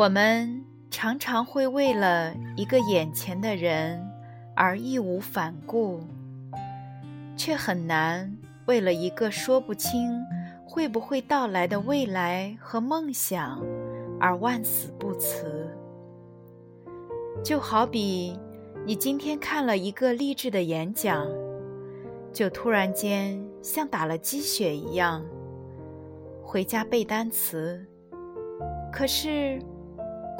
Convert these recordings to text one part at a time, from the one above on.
我们常常会为了一个眼前的人而义无反顾，却很难为了一个说不清会不会到来的未来和梦想而万死不辞。就好比你今天看了一个励志的演讲，就突然间像打了鸡血一样，回家背单词，可是。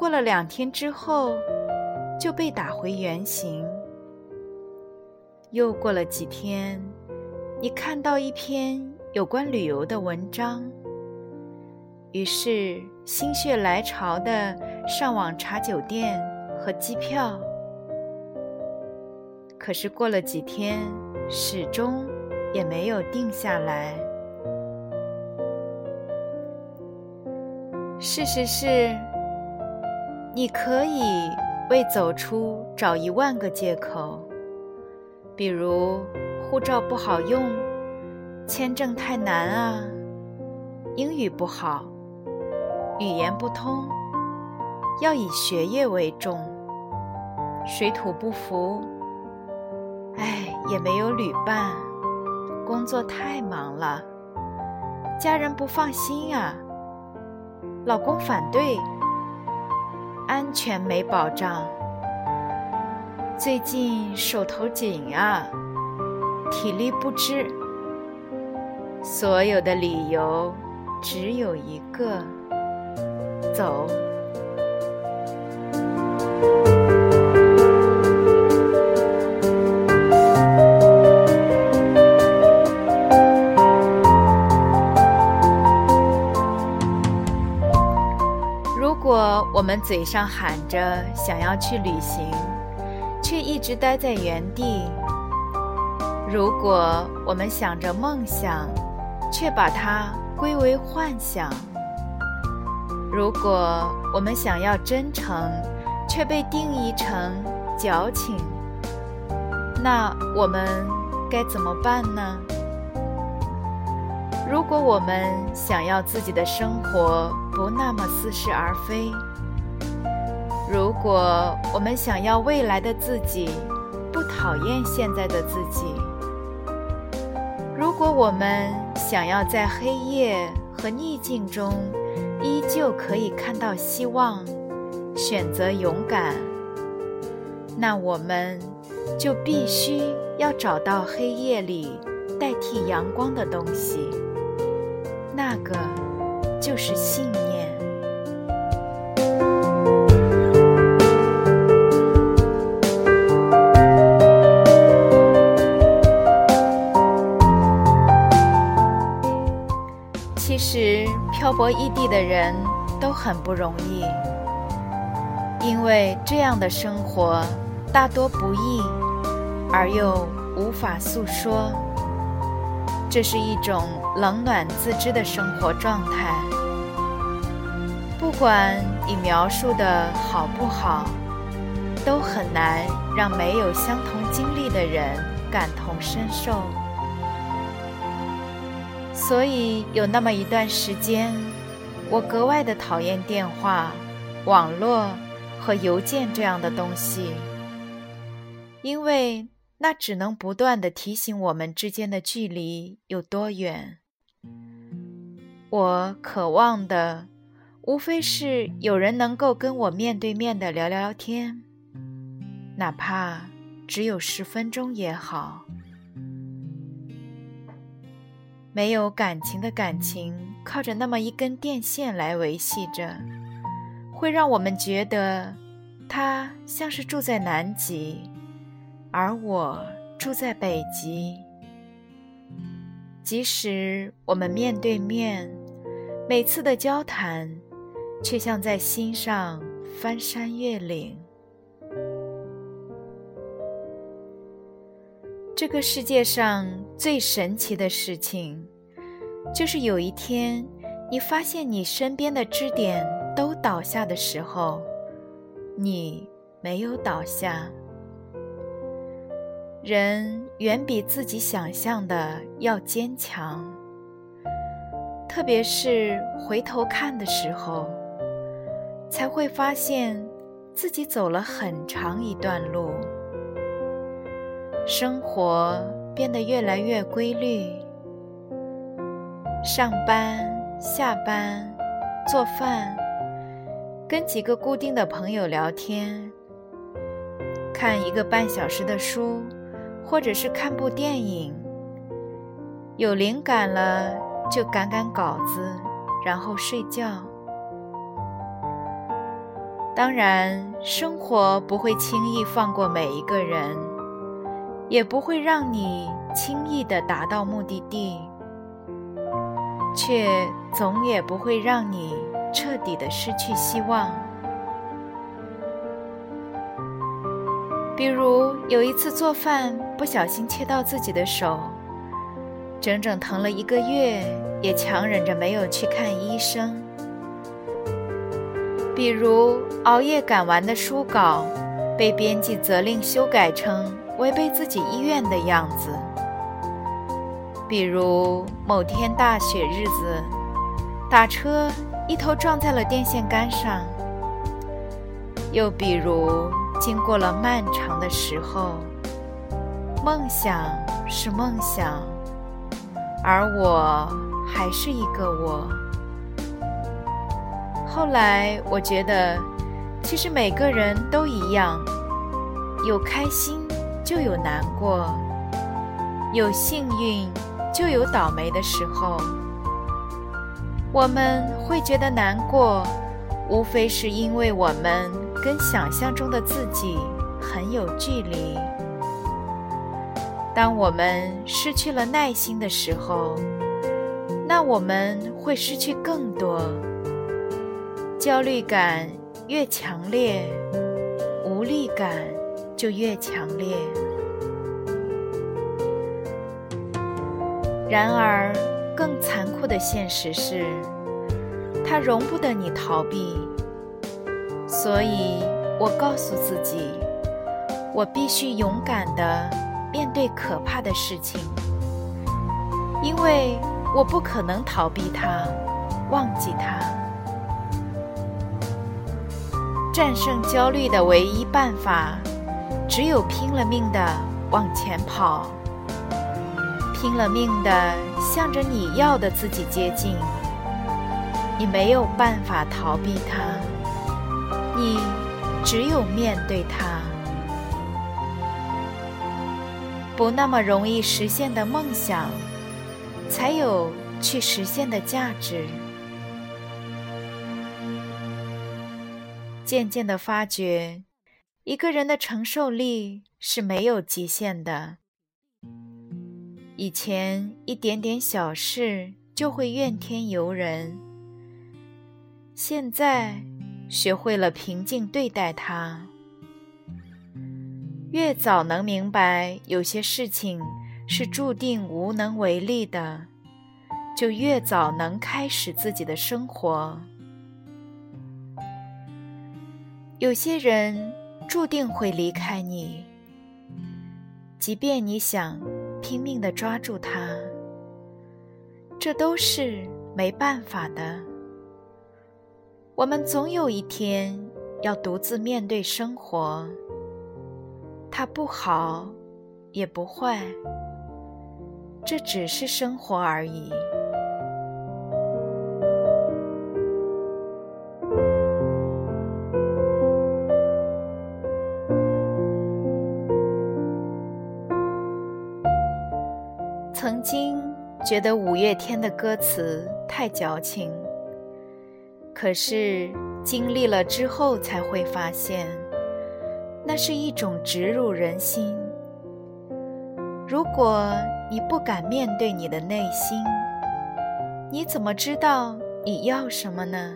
过了两天之后，就被打回原形。又过了几天，你看到一篇有关旅游的文章，于是心血来潮的上网查酒店和机票。可是过了几天，始终也没有定下来。事实是。你可以为走出找一万个借口，比如护照不好用、签证太难啊、英语不好、语言不通、要以学业为重、水土不服、哎也没有旅伴、工作太忙了、家人不放心啊、老公反对。安全没保障，最近手头紧啊，体力不支，所有的理由只有一个，走。我们嘴上喊着想要去旅行，却一直待在原地；如果我们想着梦想，却把它归为幻想；如果我们想要真诚，却被定义成矫情，那我们该怎么办呢？如果我们想要自己的生活不那么似是而非，果我们想要未来的自己不讨厌现在的自己，如果我们想要在黑夜和逆境中依旧可以看到希望，选择勇敢，那我们就必须要找到黑夜里代替阳光的东西，那个就是信念。其实漂泊异地的人都很不容易，因为这样的生活大多不易，而又无法诉说。这是一种冷暖自知的生活状态。不管你描述的好不好，都很难让没有相同经历的人感同身受。所以有那么一段时间，我格外的讨厌电话、网络和邮件这样的东西，因为那只能不断的提醒我们之间的距离有多远。我渴望的，无非是有人能够跟我面对面的聊聊天，哪怕只有十分钟也好。没有感情的感情，靠着那么一根电线来维系着，会让我们觉得他像是住在南极，而我住在北极。即使我们面对面，每次的交谈，却像在心上翻山越岭。这个世界上最神奇的事情，就是有一天，你发现你身边的支点都倒下的时候，你没有倒下。人远比自己想象的要坚强，特别是回头看的时候，才会发现自己走了很长一段路。生活变得越来越规律，上班、下班、做饭，跟几个固定的朋友聊天，看一个半小时的书，或者是看部电影。有灵感了就赶赶稿子，然后睡觉。当然，生活不会轻易放过每一个人。也不会让你轻易的达到目的地，却总也不会让你彻底的失去希望。比如有一次做饭不小心切到自己的手，整整疼了一个月，也强忍着没有去看医生。比如熬夜赶完的书稿，被编辑责令修改成。违背自己意愿的样子，比如某天大雪日子，打车一头撞在了电线杆上；又比如经过了漫长的时候，梦想是梦想，而我还是一个我。后来我觉得，其实每个人都一样，有开心。就有难过，有幸运，就有倒霉的时候。我们会觉得难过，无非是因为我们跟想象中的自己很有距离。当我们失去了耐心的时候，那我们会失去更多。焦虑感越强烈，无力感。就越强烈。然而，更残酷的现实是，它容不得你逃避。所以我告诉自己，我必须勇敢的面对可怕的事情，因为我不可能逃避它，忘记它。战胜焦虑的唯一办法。只有拼了命的往前跑，拼了命的向着你要的自己接近。你没有办法逃避它，你只有面对它。不那么容易实现的梦想，才有去实现的价值。渐渐的发觉。一个人的承受力是没有极限的。以前一点点小事就会怨天尤人，现在学会了平静对待它。越早能明白有些事情是注定无能为力的，就越早能开始自己的生活。有些人。注定会离开你，即便你想拼命的抓住他，这都是没办法的。我们总有一天要独自面对生活，它不好，也不坏，这只是生活而已。觉得五月天的歌词太矫情，可是经历了之后才会发现，那是一种植入人心。如果你不敢面对你的内心，你怎么知道你要什么呢？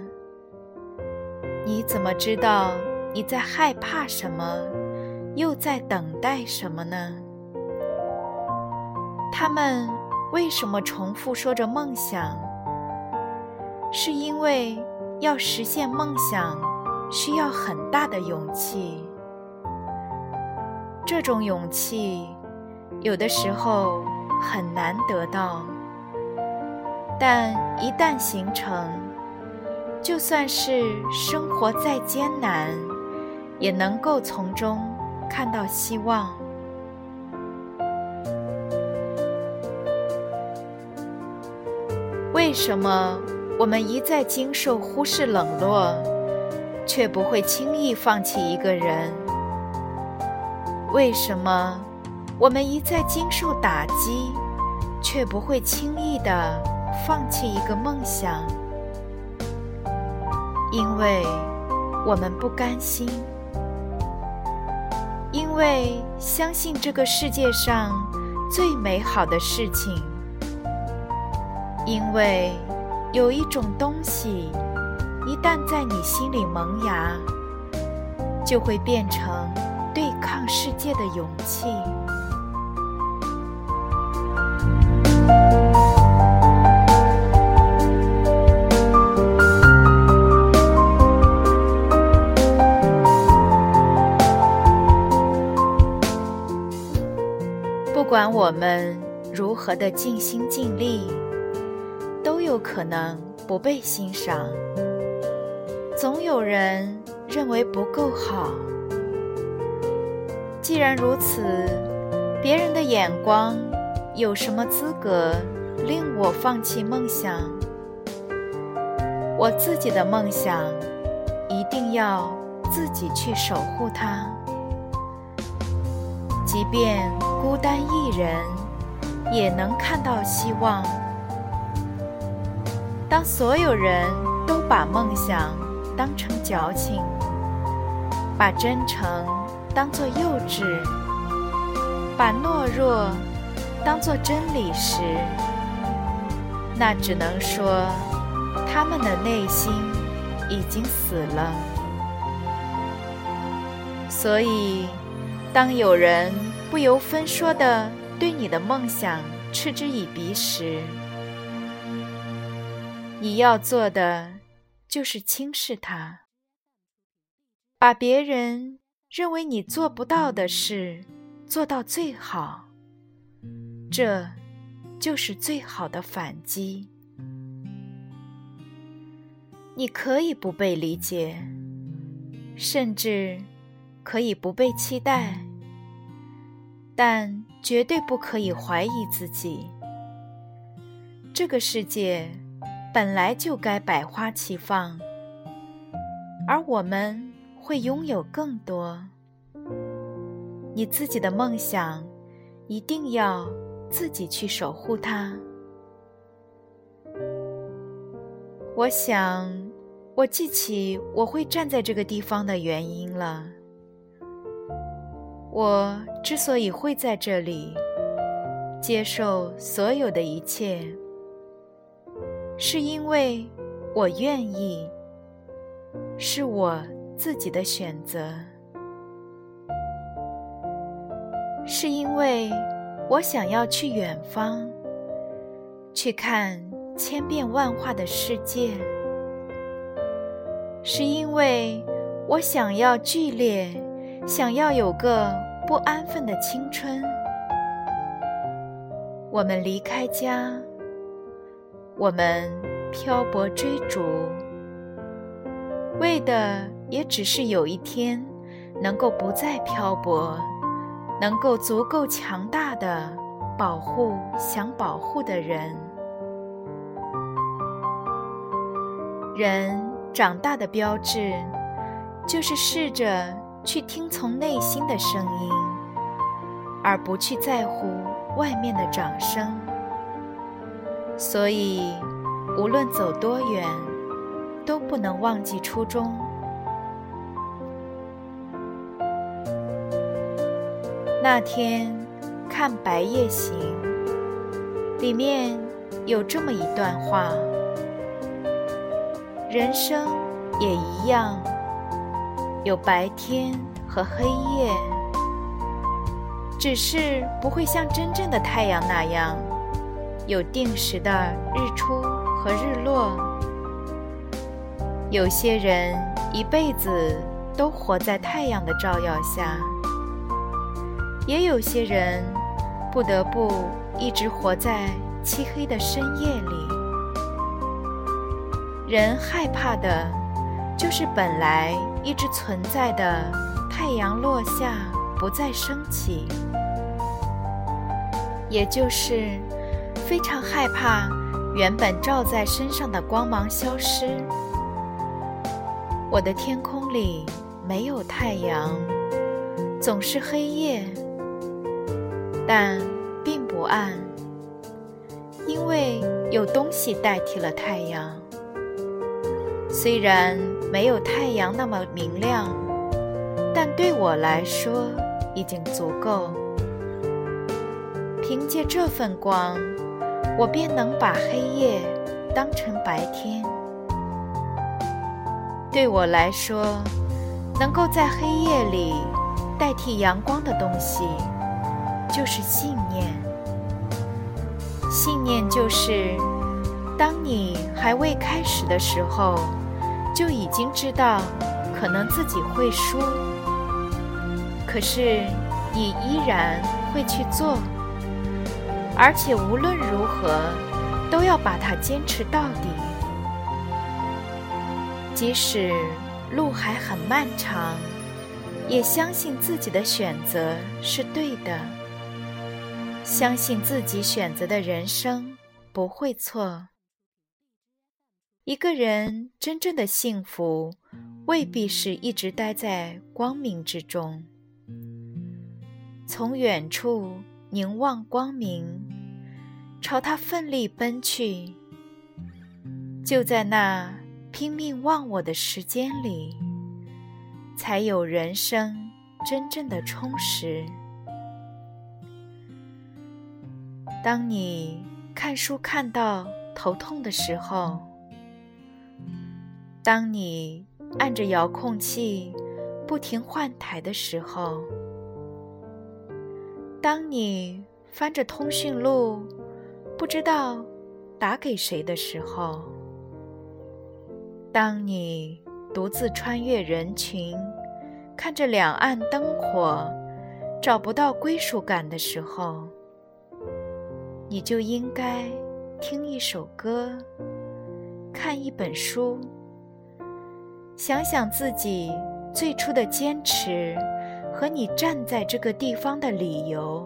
你怎么知道你在害怕什么，又在等待什么呢？他们为什么重复说着梦想？是因为要实现梦想需要很大的勇气。这种勇气有的时候很难得到，但一旦形成，就算是生活再艰难，也能够从中看到希望。为什么我们一再经受忽视冷落，却不会轻易放弃一个人？为什么我们一再经受打击，却不会轻易的放弃一个梦想？因为我们不甘心，因为相信这个世界上最美好的事情，因为有一种东西，一旦在你心里萌芽，就会变成。对抗世界的勇气。不管我们如何的尽心尽力，有可能不被欣赏。总有人认为不够好。既然如此，别人的眼光有什么资格令我放弃梦想？我自己的梦想一定要自己去守护它，即便孤单一人，也能看到希望。当所有人都把梦想当成矫情，把真诚。当作幼稚，把懦弱当作真理时，那只能说他们的内心已经死了。所以，当有人不由分说的对你的梦想嗤之以鼻时，你要做的就是轻视他，把别人。认为你做不到的事，做到最好，这就是最好的反击。你可以不被理解，甚至可以不被期待，但绝对不可以怀疑自己。这个世界本来就该百花齐放，而我们。会拥有更多。你自己的梦想，一定要自己去守护它。我想，我记起我会站在这个地方的原因了。我之所以会在这里，接受所有的一切，是因为我愿意，是我。自己的选择，是因为我想要去远方，去看千变万化的世界；是因为我想要剧烈，想要有个不安分的青春。我们离开家，我们漂泊追逐，为的。也只是有一天，能够不再漂泊，能够足够强大的保护想保护的人。人长大的标志，就是试着去听从内心的声音，而不去在乎外面的掌声。所以，无论走多远，都不能忘记初衷。那天，看白夜行》，里面有这么一段话：人生也一样，有白天和黑夜，只是不会像真正的太阳那样，有定时的日出和日落。有些人一辈子都活在太阳的照耀下。也有些人不得不一直活在漆黑的深夜里。人害怕的，就是本来一直存在的太阳落下不再升起，也就是非常害怕原本照在身上的光芒消失。我的天空里没有太阳，总是黑夜。但并不暗，因为有东西代替了太阳。虽然没有太阳那么明亮，但对我来说已经足够。凭借这份光，我便能把黑夜当成白天。对我来说，能够在黑夜里代替阳光的东西。就是信念。信念就是，当你还未开始的时候，就已经知道可能自己会输，可是你依然会去做，而且无论如何都要把它坚持到底，即使路还很漫长，也相信自己的选择是对的。相信自己选择的人生不会错。一个人真正的幸福，未必是一直待在光明之中。从远处凝望光明，朝他奋力奔去。就在那拼命忘我的时间里，才有人生真正的充实。当你看书看到头痛的时候，当你按着遥控器不停换台的时候，当你翻着通讯录不知道打给谁的时候，当你独自穿越人群，看着两岸灯火找不到归属感的时候。你就应该听一首歌，看一本书，想想自己最初的坚持和你站在这个地方的理由，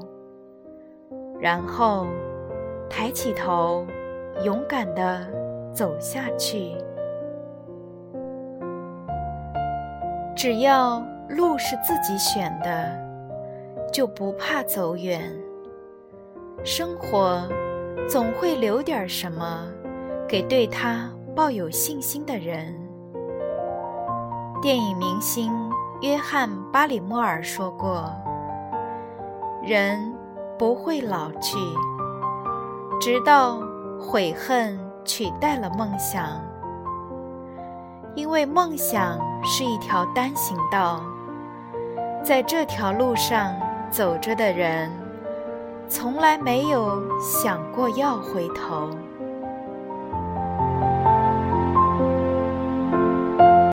然后抬起头，勇敢的走下去。只要路是自己选的，就不怕走远。生活总会留点什么给对他抱有信心的人。电影明星约翰·巴里莫尔说过：“人不会老去，直到悔恨取代了梦想，因为梦想是一条单行道，在这条路上走着的人。”从来没有想过要回头。